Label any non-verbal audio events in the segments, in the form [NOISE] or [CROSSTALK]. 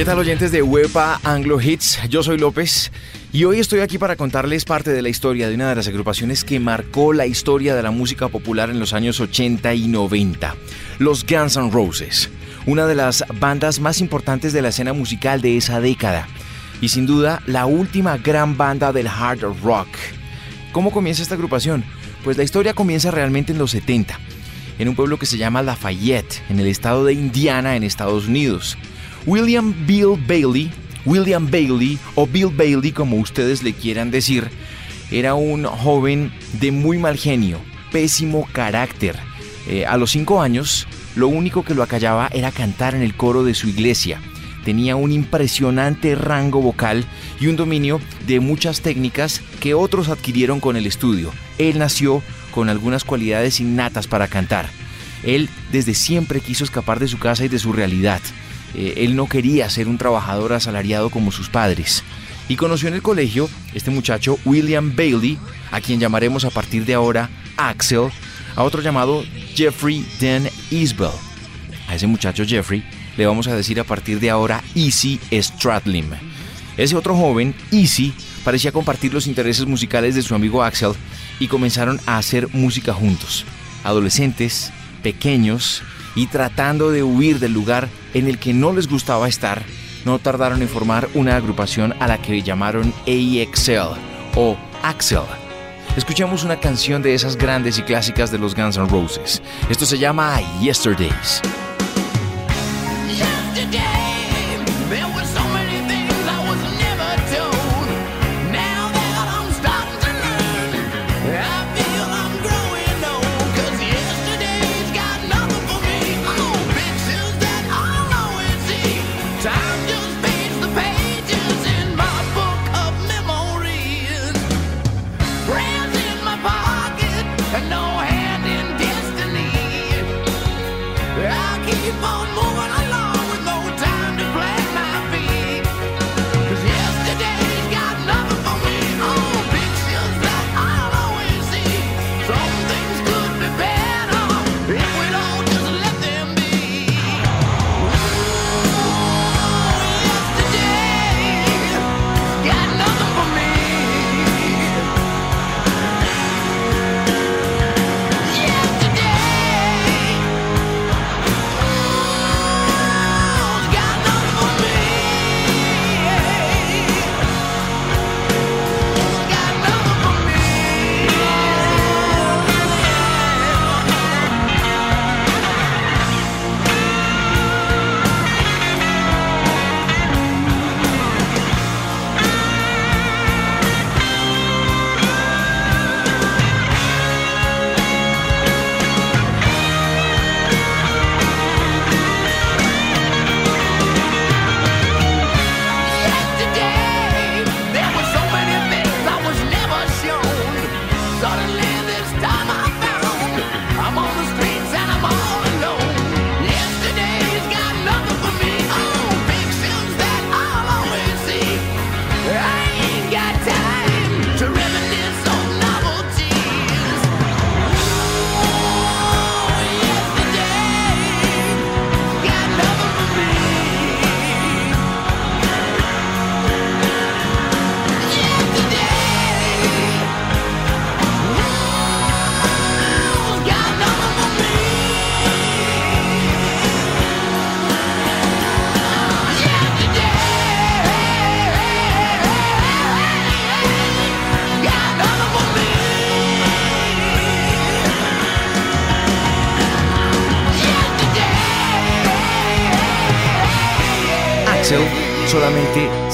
¿Qué tal oyentes de Wepa Anglo Hits? Yo soy López y hoy estoy aquí para contarles parte de la historia de una de las agrupaciones que marcó la historia de la música popular en los años 80 y 90, los Guns N' Roses, una de las bandas más importantes de la escena musical de esa década y sin duda la última gran banda del hard rock. ¿Cómo comienza esta agrupación? Pues la historia comienza realmente en los 70, en un pueblo que se llama Lafayette, en el estado de Indiana, en Estados Unidos. William Bill Bailey, William Bailey o Bill Bailey como ustedes le quieran decir, era un joven de muy mal genio, pésimo carácter. Eh, a los cinco años, lo único que lo acallaba era cantar en el coro de su iglesia. Tenía un impresionante rango vocal y un dominio de muchas técnicas que otros adquirieron con el estudio. Él nació con algunas cualidades innatas para cantar. Él desde siempre quiso escapar de su casa y de su realidad. Eh, él no quería ser un trabajador asalariado como sus padres. Y conoció en el colegio este muchacho William Bailey, a quien llamaremos a partir de ahora Axel, a otro llamado Jeffrey Den Isbell. A ese muchacho Jeffrey le vamos a decir a partir de ahora Easy Stradlin. Ese otro joven, Easy, parecía compartir los intereses musicales de su amigo Axel y comenzaron a hacer música juntos. Adolescentes, pequeños, y tratando de huir del lugar en el que no les gustaba estar, no tardaron en formar una agrupación a la que llamaron AXL o Axel. Escuchamos una canción de esas grandes y clásicas de los Guns N' Roses. Esto se llama Yesterdays. Keep on moving.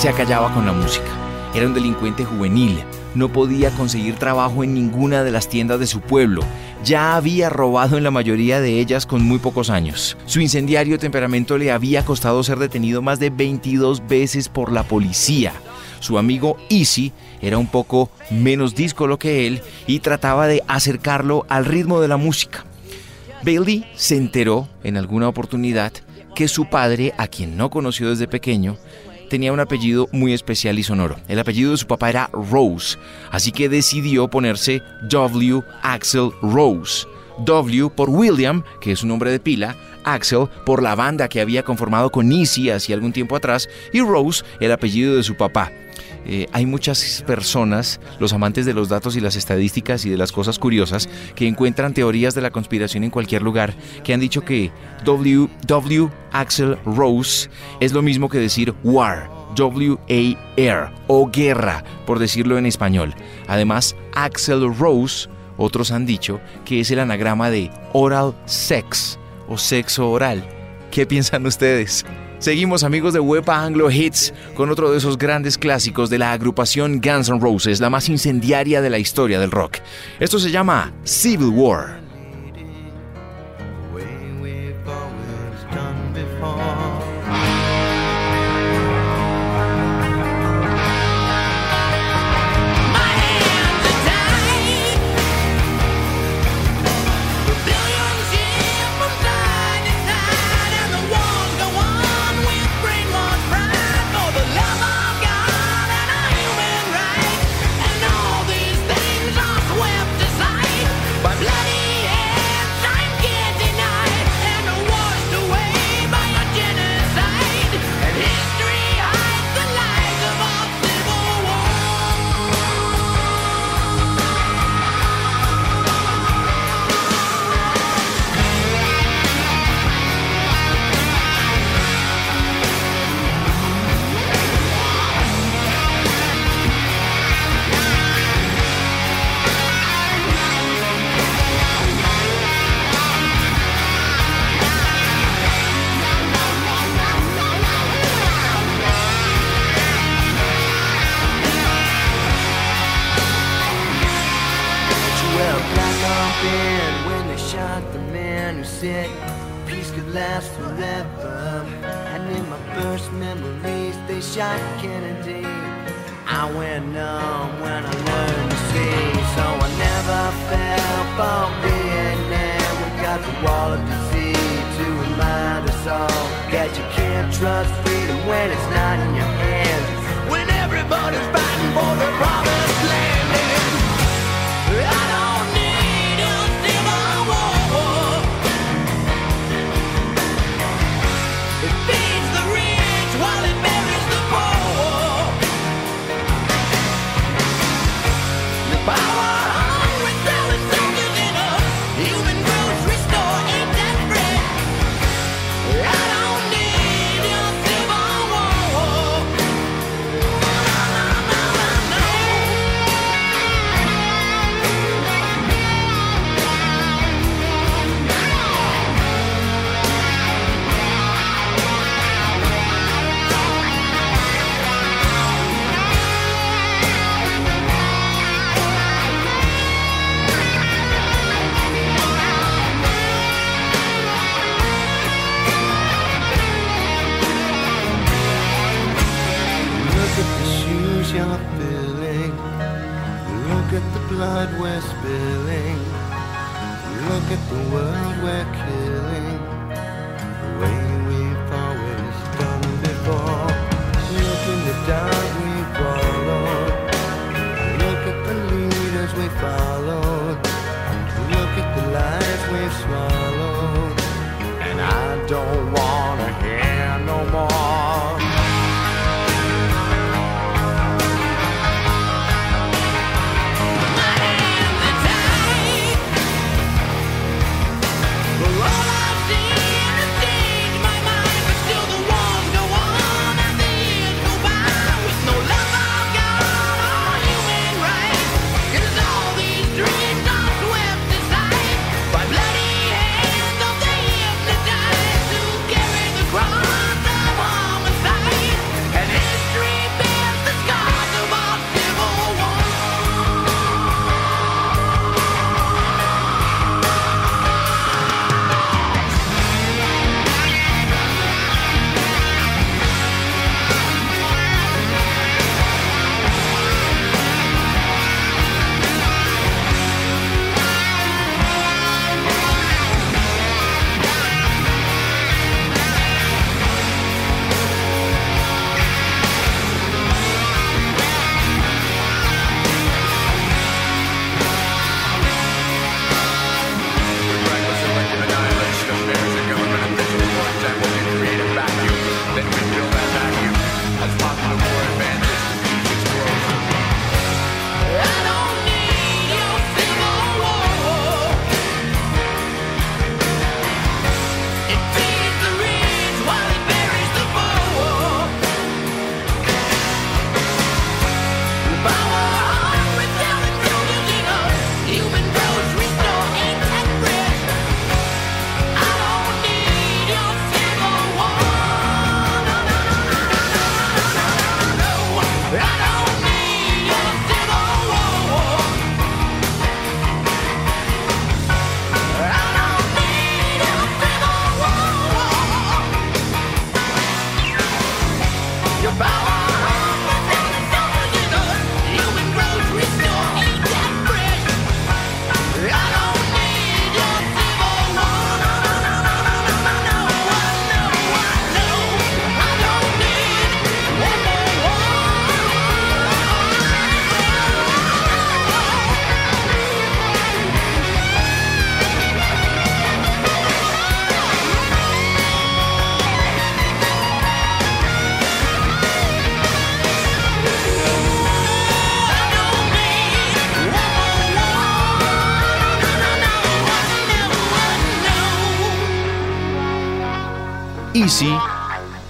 Se con la música. Era un delincuente juvenil, no podía conseguir trabajo en ninguna de las tiendas de su pueblo, ya había robado en la mayoría de ellas con muy pocos años. Su incendiario temperamento le había costado ser detenido más de 22 veces por la policía. Su amigo Easy era un poco menos díscolo que él y trataba de acercarlo al ritmo de la música. Bailey se enteró en alguna oportunidad que su padre, a quien no conoció desde pequeño, tenía un apellido muy especial y sonoro. El apellido de su papá era Rose, así que decidió ponerse W. Axel Rose. W por William, que es un nombre de pila, Axel por la banda que había conformado con Easy hace algún tiempo atrás y Rose el apellido de su papá. Eh, hay muchas personas, los amantes de los datos y las estadísticas y de las cosas curiosas, que encuentran teorías de la conspiración en cualquier lugar, que han dicho que W, w Axel Rose es lo mismo que decir war, W-A-R, o guerra, por decirlo en español. Además, Axel Rose, otros han dicho que es el anagrama de oral sex o sexo oral. ¿Qué piensan ustedes? Seguimos amigos de Wepa Anglo Hits con otro de esos grandes clásicos de la agrupación Guns N' Roses, la más incendiaria de la historia del rock. Esto se llama Civil War. forever. And in my first memories, they shot Kennedy. I went numb when I learned to see, so I never fell for Vietnam. We got the wall of disease to remind us all that you can't trust freedom when it's not in your hands. When everybody's fighting for their promise. Easy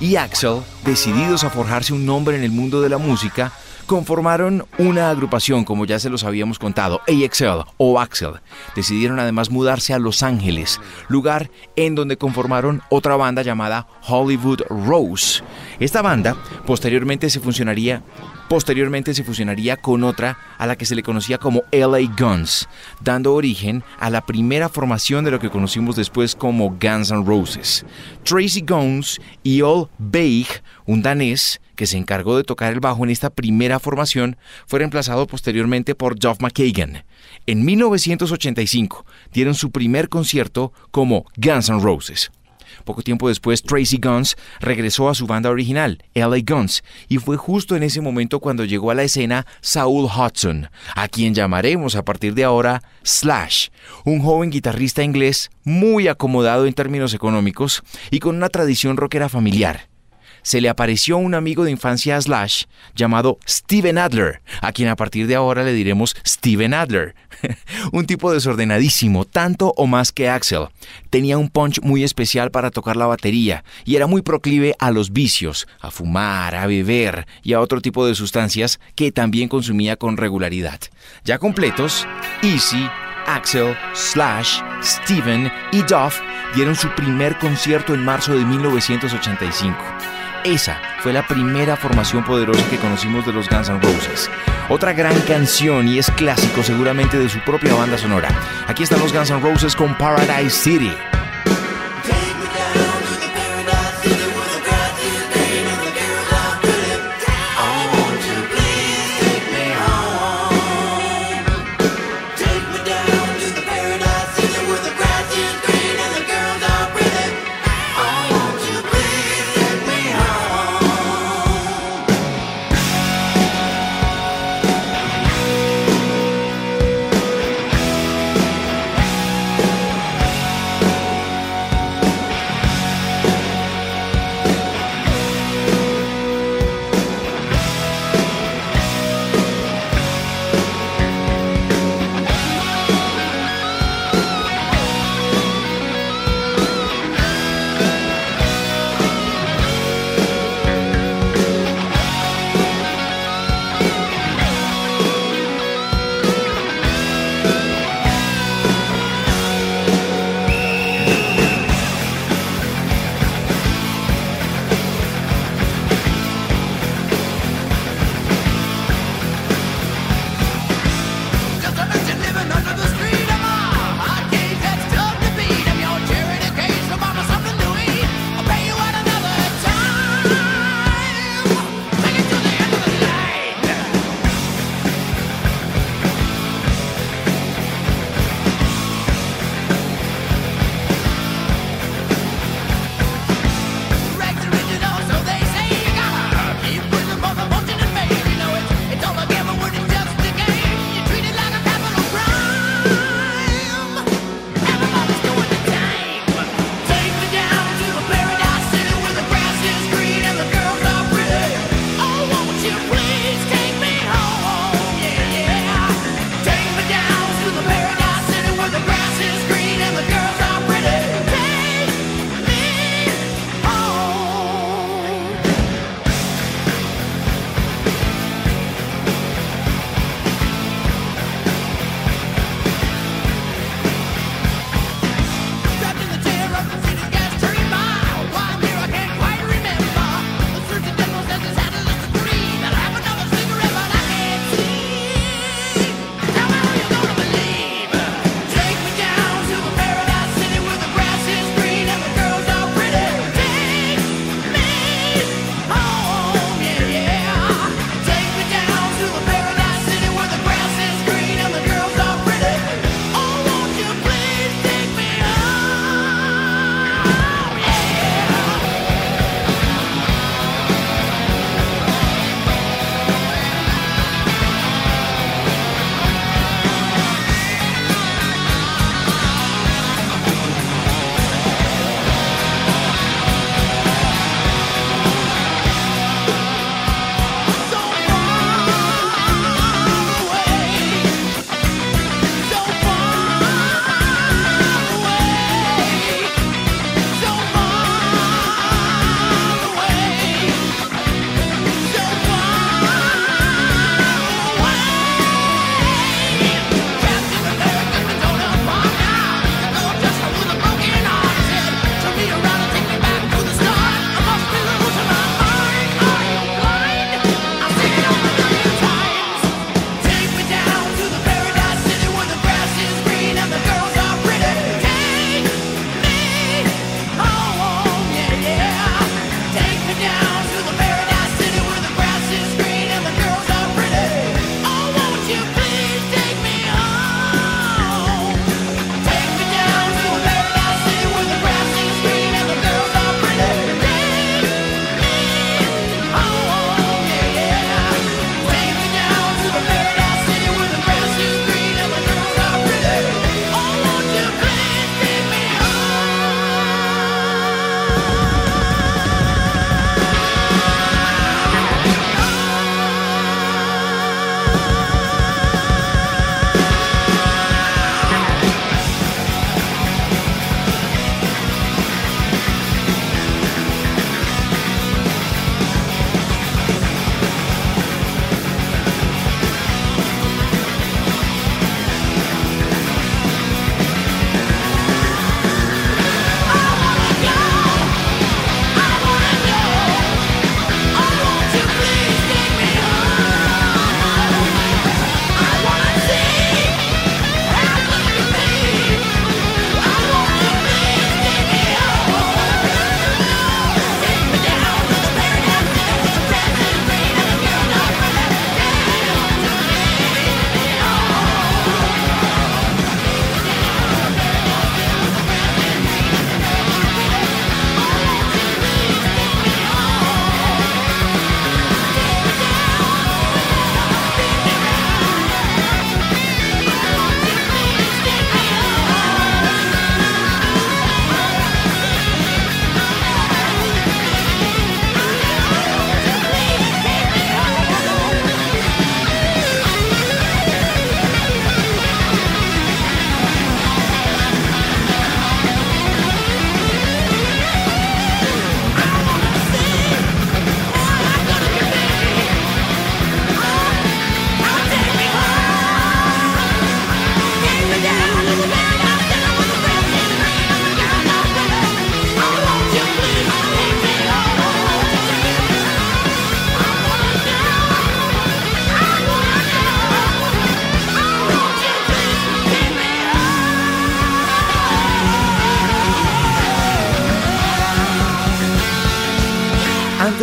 y Axel, decididos a forjarse un nombre en el mundo de la música, conformaron una agrupación, como ya se los habíamos contado, AXL o Axel. Decidieron además mudarse a Los Ángeles, lugar en donde conformaron otra banda llamada Hollywood Rose. Esta banda posteriormente se Posteriormente se fusionaría con otra a la que se le conocía como LA Guns, dando origen a la primera formación de lo que conocimos después como Guns N' Roses. Tracy Guns y Ol Beig, un danés que se encargó de tocar el bajo en esta primera formación, fue reemplazado posteriormente por Duff McKagan. En 1985 dieron su primer concierto como Guns N' Roses. Poco tiempo después, Tracy Guns regresó a su banda original, LA Guns, y fue justo en ese momento cuando llegó a la escena Saul Hudson, a quien llamaremos a partir de ahora Slash, un joven guitarrista inglés muy acomodado en términos económicos y con una tradición rockera familiar se le apareció un amigo de infancia a Slash llamado Steven Adler, a quien a partir de ahora le diremos Steven Adler. [LAUGHS] un tipo desordenadísimo, tanto o más que Axel. Tenía un punch muy especial para tocar la batería y era muy proclive a los vicios, a fumar, a beber y a otro tipo de sustancias que también consumía con regularidad. Ya completos, Easy, Axel, Slash, Steven y Duff dieron su primer concierto en marzo de 1985. Esa fue la primera formación poderosa que conocimos de los Guns N' Roses. Otra gran canción y es clásico seguramente de su propia banda sonora. Aquí están los Guns N' Roses con Paradise City.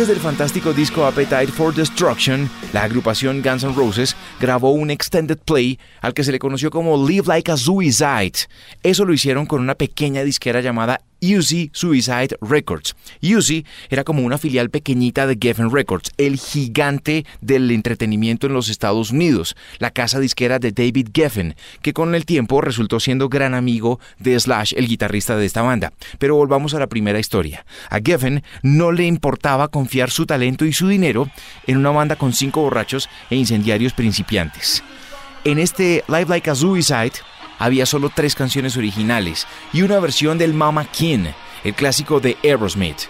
Del fantástico disco Appetite for Destruction, la agrupación Guns N' Roses grabó un extended play al que se le conoció como Live Like a Suicide. Eso lo hicieron con una pequeña disquera llamada Uzi Suicide Records. Uzi era como una filial pequeñita de Geffen Records, el gigante del entretenimiento en los Estados Unidos, la casa disquera de David Geffen, que con el tiempo resultó siendo gran amigo de Slash, el guitarrista de esta banda. Pero volvamos a la primera historia. A Geffen no le importaba confiar su talento y su dinero en una banda con cinco borrachos e incendiarios principiantes. En este Live Like a Suicide, había solo tres canciones originales y una versión del Mama King, el clásico de Aerosmith.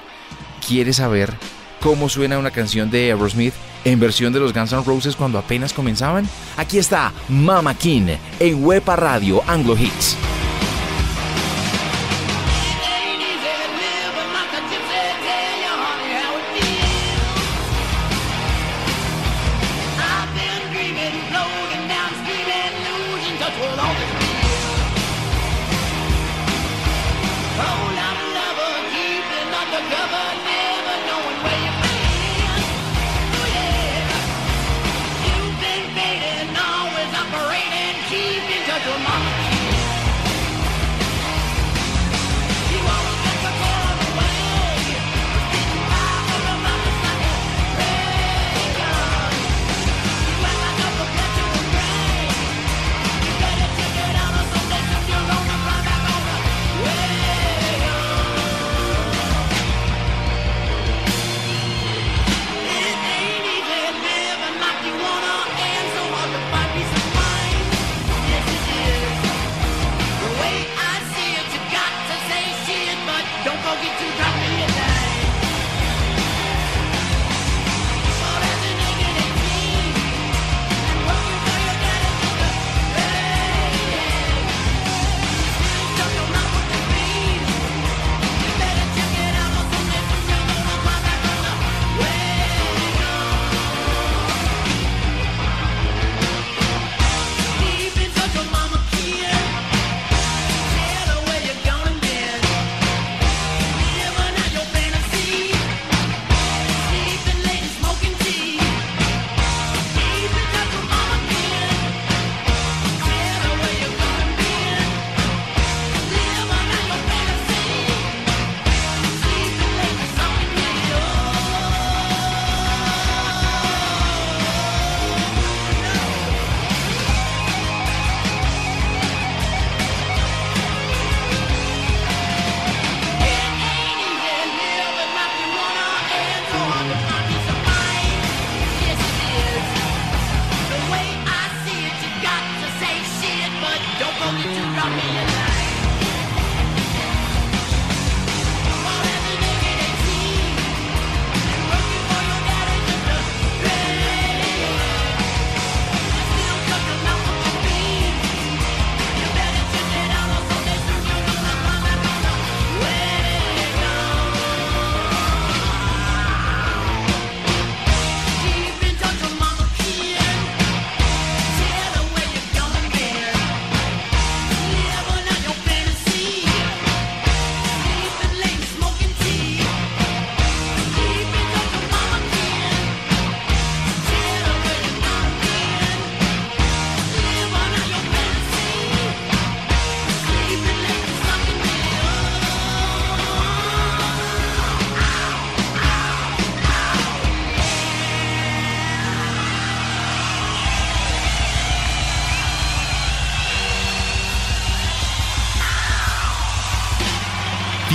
¿Quieres saber cómo suena una canción de Aerosmith en versión de los Guns N' Roses cuando apenas comenzaban? Aquí está Mama King en Wepa Radio Anglo Hits.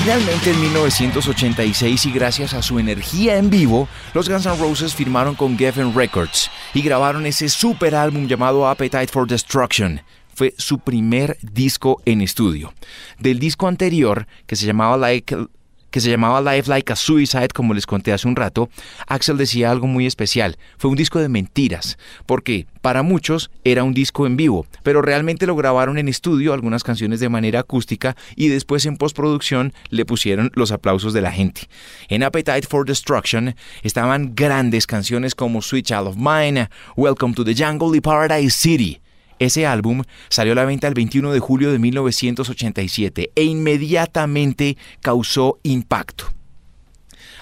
Finalmente, en 1986 y gracias a su energía en vivo, los Guns N' Roses firmaron con Geffen Records y grabaron ese super álbum llamado Appetite for Destruction. Fue su primer disco en estudio. Del disco anterior, que se llamaba Like que se llamaba Life Like a Suicide, como les conté hace un rato, Axel decía algo muy especial. Fue un disco de mentiras, porque para muchos era un disco en vivo, pero realmente lo grabaron en estudio, algunas canciones de manera acústica, y después en postproducción le pusieron los aplausos de la gente. En Appetite for Destruction estaban grandes canciones como Sweet Child of Mine, Welcome to the Jungle y Paradise City. Ese álbum salió a la venta el 21 de julio de 1987 e inmediatamente causó impacto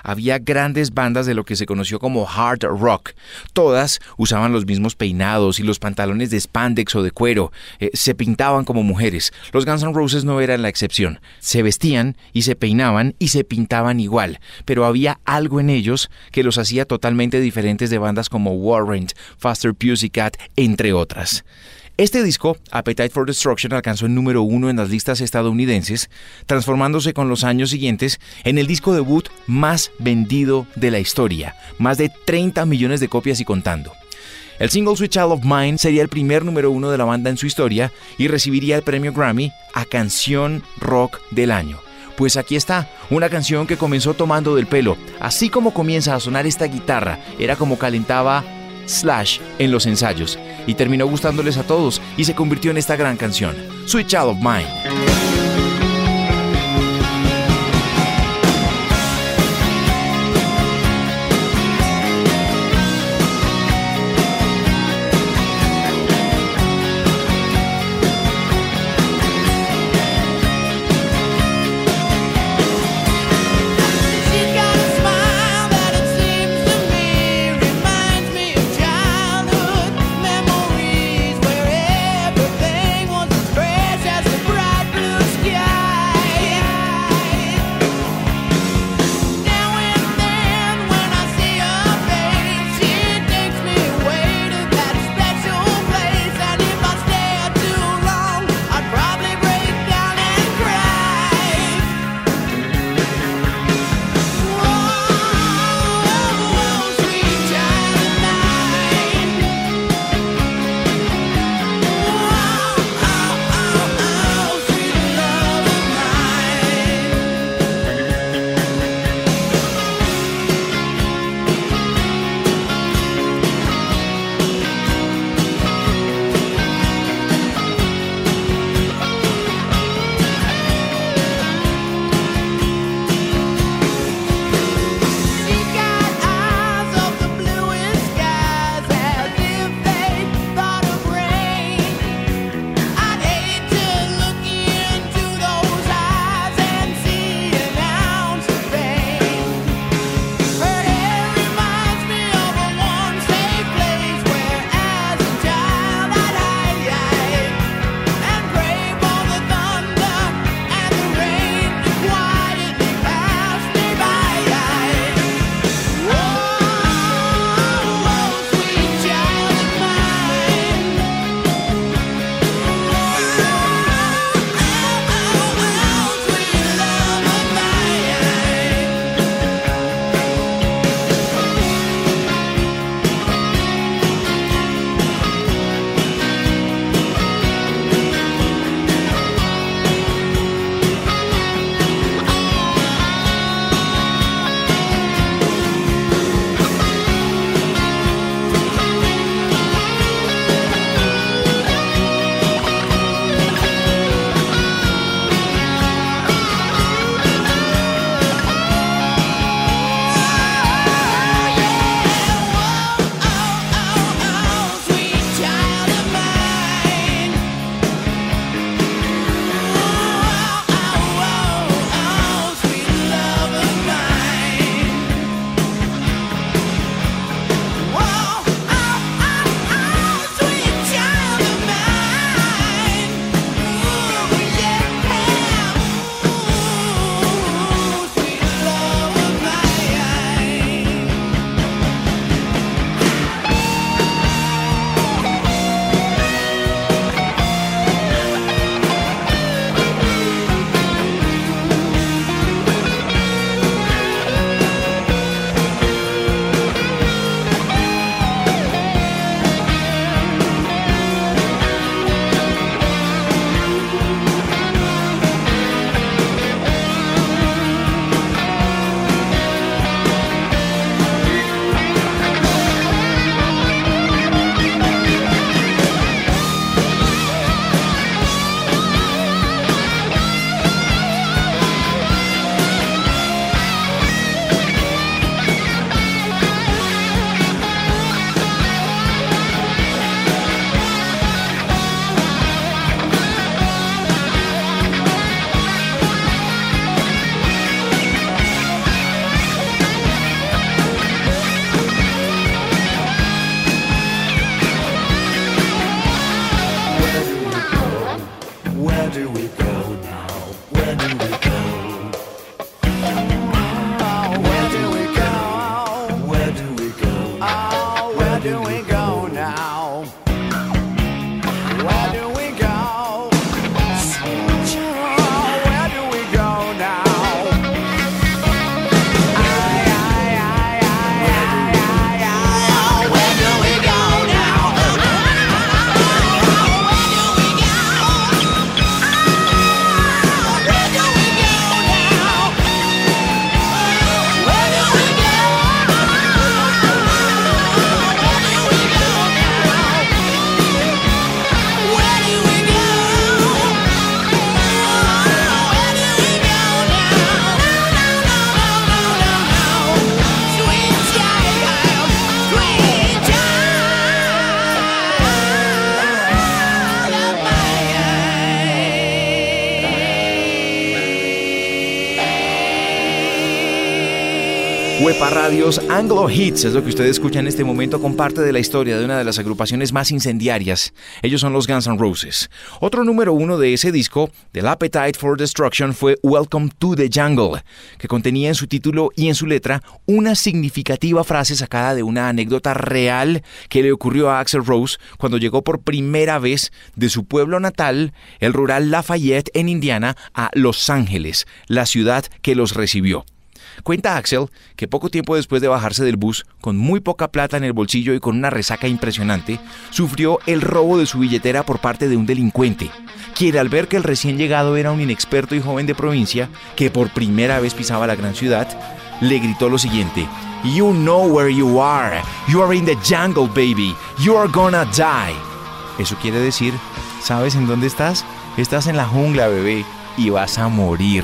había grandes bandas de lo que se conoció como hard rock. Todas usaban los mismos peinados y los pantalones de spandex o de cuero. Eh, se pintaban como mujeres. Los Guns N' Roses no eran la excepción. Se vestían y se peinaban y se pintaban igual, pero había algo en ellos que los hacía totalmente diferentes de bandas como Warrant, Faster Pussycat, entre otras. Este disco, Appetite for Destruction, alcanzó el número uno en las listas estadounidenses, transformándose con los años siguientes en el disco debut más vendido de la historia, más de 30 millones de copias y contando. El single Sweet Child of Mine sería el primer número uno de la banda en su historia y recibiría el premio Grammy a Canción Rock del Año. Pues aquí está, una canción que comenzó tomando del pelo. Así como comienza a sonar esta guitarra, era como calentaba Slash en los ensayos y terminó gustándoles a todos y se convirtió en esta gran canción, Sweet Child of Mine. Radios Anglo Hits es lo que usted escucha en este momento con parte de la historia de una de las agrupaciones más incendiarias. Ellos son los Guns N' Roses. Otro número uno de ese disco, del Appetite for Destruction, fue Welcome to the Jungle, que contenía en su título y en su letra una significativa frase sacada de una anécdota real que le ocurrió a Axel Rose cuando llegó por primera vez de su pueblo natal, el rural Lafayette en Indiana, a Los Ángeles, la ciudad que los recibió. Cuenta Axel que poco tiempo después de bajarse del bus, con muy poca plata en el bolsillo y con una resaca impresionante, sufrió el robo de su billetera por parte de un delincuente, quien al ver que el recién llegado era un inexperto y joven de provincia, que por primera vez pisaba la gran ciudad, le gritó lo siguiente, You know where you are, you are in the jungle baby, you are gonna die. Eso quiere decir, ¿sabes en dónde estás? Estás en la jungla bebé y vas a morir.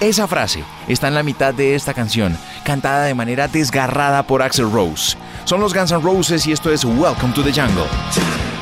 Esa frase está en la mitad de esta canción, cantada de manera desgarrada por Axel Rose. Son los Guns N' Roses y esto es Welcome to the Jungle.